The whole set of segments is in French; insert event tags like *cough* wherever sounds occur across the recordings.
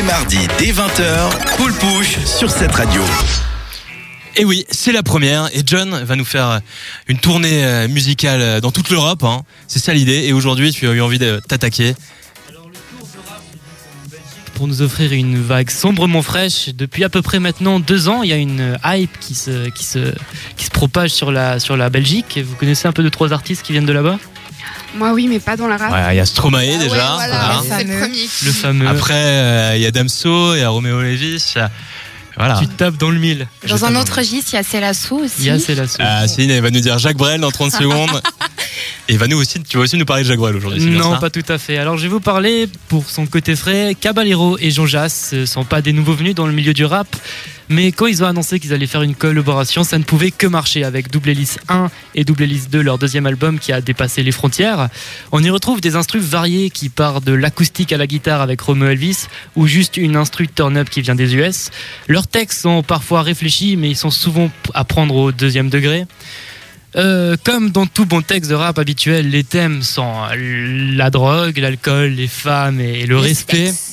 les mardis dès 20h, Cool Push sur cette radio. Et oui, c'est la première. Et John va nous faire une tournée euh, musicale euh, dans toute l'Europe. hein. C'est ça l'idée. Et aujourd'hui, tu as eu envie de t'attaquer. pour nous offrir une vague sombrement fraîche. Depuis à peu près maintenant deux ans, il y a une hype qui se, qui se, qui se propage sur la, sur la Belgique. Vous connaissez un peu de trois artistes qui viennent de là-bas? Moi oui, mais pas dans la rap. Ouais, il y a Stromae déjà. Ouais, voilà, hein. c'est le premier. Le fameux. Après, euh, il y a Damso, il y a Roméo Levis. Voilà. Tu tapes dans le mille. Je Dans un autre registre, il y a Célasso aussi. Il y a la Ah, Céline, elle va nous dire Jacques Brel dans 30 *laughs* secondes. Et va nous aussi, tu vas aussi nous parler de Brel aujourd'hui. Non, pas tout à fait. Alors, je vais vous parler, pour son côté frais, Caballero et Jean Jass ne sont pas des nouveaux venus dans le milieu du rap. Mais quand ils ont annoncé qu'ils allaient faire une collaboration, ça ne pouvait que marcher avec Double Hélice 1 et Double Hélice 2, leur deuxième album qui a dépassé les frontières. On y retrouve des instrus variés qui partent de l'acoustique à la guitare avec Romeo Elvis ou juste une instru turn-up qui vient des US. Leurs textes sont parfois réfléchis, mais ils sont souvent à prendre au deuxième degré. Euh, comme dans tout bon texte de rap habituel, les thèmes sont la drogue, l'alcool, les femmes et le Le respect. sexe.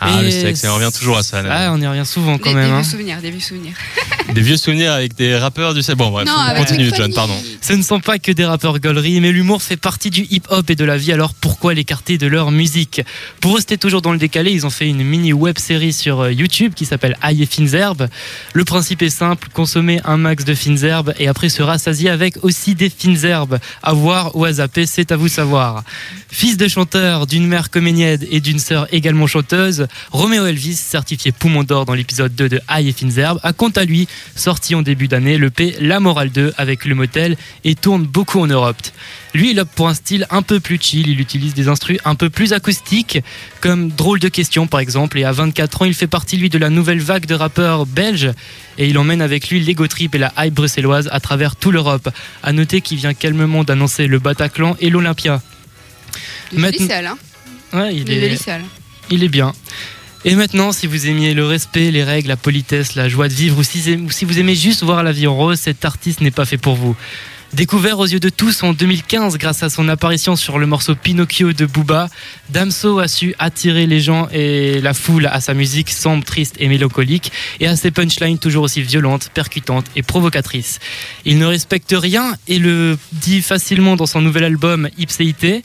Ah, le Et sexe, on revient toujours à ça. Ah, on y revient souvent quand Des, même. des hein. vieux souvenirs, des vieux souvenirs. *laughs* Des vieux souvenirs avec des rappeurs du sexe. Bon, bref, Non, on avec continue, John, pardon. Ce ne sont pas que des rappeurs gauleries, mais l'humour fait partie du hip-hop et de la vie, alors pourquoi l'écarter de leur musique? Pour rester toujours dans le décalé, ils ont fait une mini web série sur euh, YouTube qui s'appelle Aïe et fines herbes. Le principe est simple, consommer un max de fines herbes et après se rassasier avec aussi des fines herbes. À voir ou à zapper, c'est à vous savoir. Fils de chanteur, d'une mère comédienne et d'une sœur également chanteuse, Roméo Elvis, certifié poumon d'or dans l'épisode 2 de Aïe et fines herbes, a quant à lui sorti en début d'année le P La Morale 2 avec le motel et tourne beaucoup en Europe. Lui, il opte pour un style un peu plus chill, il utilise des instrus un peu plus acoustiques, comme Drôle de question par exemple, et à 24 ans, il fait partie lui de la nouvelle vague de rappeurs belges, et il emmène avec lui l'Ego Trip et la hype bruxelloise à travers toute l'Europe. À noter qu'il vient calmement d'annoncer le Bataclan et l'Olympia. Maintenant- hein. Ouais, il Il est est. il est bien. Et maintenant, si vous aimiez le respect, les règles, la politesse, la joie de vivre, ou si, ou si vous aimez juste voir la vie en rose, cet artiste n'est pas fait pour vous. Découvert aux yeux de tous en 2015 grâce à son apparition sur le morceau Pinocchio de Booba, Damso a su attirer les gens et la foule à sa musique sombre, triste et mélancolique, et à ses punchlines toujours aussi violentes, percutantes et provocatrices. Il ne respecte rien et le dit facilement dans son nouvel album Ipséité.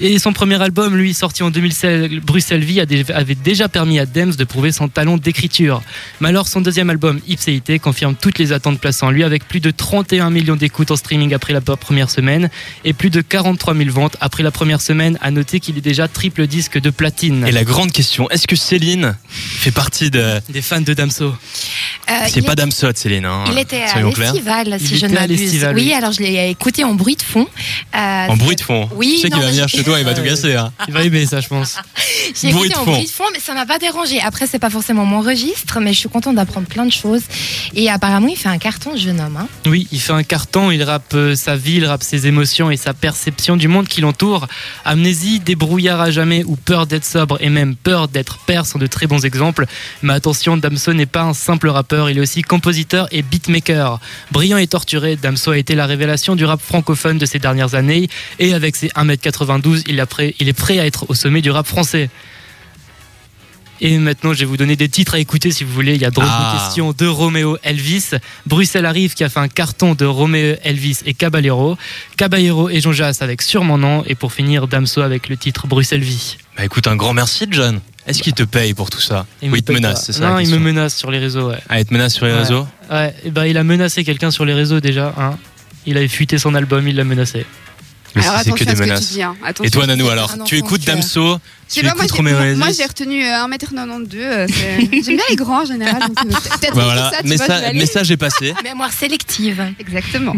Et son premier album, lui, sorti en 2016, Bruxelles Vie, avait déjà permis à Dems de prouver son talent d'écriture. Mais alors, son deuxième album, Ipséité, confirme toutes les attentes placées en lui, avec plus de 31 millions d'écoutes en streaming après la première semaine et plus de 43 000 ventes après la première semaine. À noter qu'il est déjà triple disque de platine. Et la grande question, est-ce que Céline fait partie de. Des fans de Damso. Euh, C'est pas est- Damso, Céline. Hein, Il était à l'estival, si Il je ne m'abuse. Oui, alors je l'ai écouté en bruit de fond. Euh, En bruit de fond. Oui, Tu sais qu'il non, va mais venir je- chez toi, il va tout casser. Hein. Il va aimer ça, je pense. J'ai bruit écouté de en fond. bruit de fond, mais ça m'a pas dérangé. Après, c'est pas forcément mon registre, mais je suis contente d'apprendre plein de choses. Et apparemment, il fait un carton, ce jeune homme. hein. Oui, il fait un carton, il rappe euh, sa vie, il rappe ses émotions et sa perception du monde qui l'entoure. Amnésie, débrouillard à jamais ou peur d'être sobre et même peur d'être père sont de très bons exemples. Mais attention, Damso n'est pas un simple rappeur, il est aussi compositeur et beatmaker. Brillant et torturé, Damso a été la révélation du rap francophone de ces dernières années et avec ses 1m92, il, a prêt- il est prêt à être au sommet du rap français. Et maintenant, je vais vous donner des titres à écouter si vous voulez. Il y a Drôle Ah. de question de Roméo Elvis. Bruxelles arrive qui a fait un carton de Roméo Elvis et Caballero. Caballero et Jean Jass avec Sur mon nom. Et pour finir, Damso avec le titre Bruxelles Vie. Bah écoute, un grand merci, John. Est-ce qu'il te paye pour tout ça Il Ou me il te menace, pas. c'est ça la Non, il me menace sur les réseaux, ouais. Ah, il te menace sur les Ouais. réseaux Ouais, et ben, il a menacé quelqu'un sur les réseaux déjà. Hein. Il avait fuité son album, il l'a menacé. Mais Alors c'est que attention des à ce que tu menaces. dis. hein. Et toi, Nanou, alors un Tu écoutes. Damso Tu pas, écoutes moi, moi, j'ai retenu euh, 1m92. euh, c'est- *laughs* J'aime bien les grands en général. donc, euh, Peut-être Bah voilà, ça, tu vois, message est passé. *laughs* Mémoire sélective. Exactement.